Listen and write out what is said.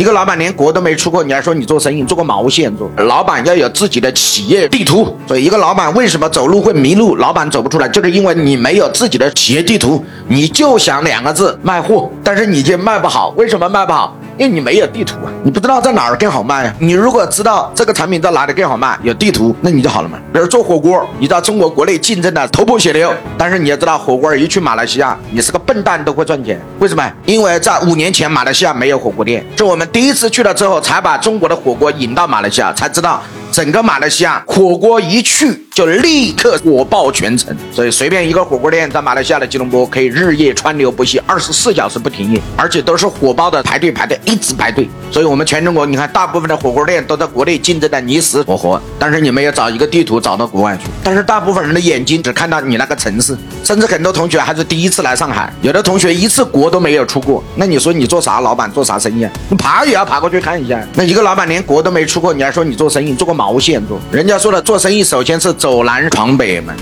一个老板连国都没出过，你还说你做生意做个毛线做？老板要有自己的企业地图。所以一个老板为什么走路会迷路？老板走不出来，就是因为你没有自己的企业地图，你就想两个字卖货，但是你却卖不好。为什么卖不好？因为你没有地图啊，你不知道在哪儿更好卖啊。你如果知道这个产品在哪里更好卖，有地图，那你就好了嘛。比如做火锅，你知道中国国内竞争的头破血流，但是你要知道火锅一去马来西亚，你是个笨蛋都会赚钱。为什么？因为在五年前马来西亚没有火锅店，是我们第一次去了之后，才把中国的火锅引到马来西亚，才知道。整个马来西亚火锅一去就立刻火爆全城，所以随便一个火锅店在马来西亚的吉隆坡可以日夜川流不息，二十四小时不停业，而且都是火爆的排队排队一直排队。所以我们全中国你看，大部分的火锅店都在国内竞争的你死我活，但是你们要找一个地图找到国外去。但是大部分人的眼睛只看到你那个城市，甚至很多同学还是第一次来上海，有的同学一次国都没有出过。那你说你做啥老板做啥生意啊？你爬也要爬过去看一下。那一个老板连国都没出过，你还说你做生意做过？毛线做，人家说了，做生意首先是走南闯北嘛。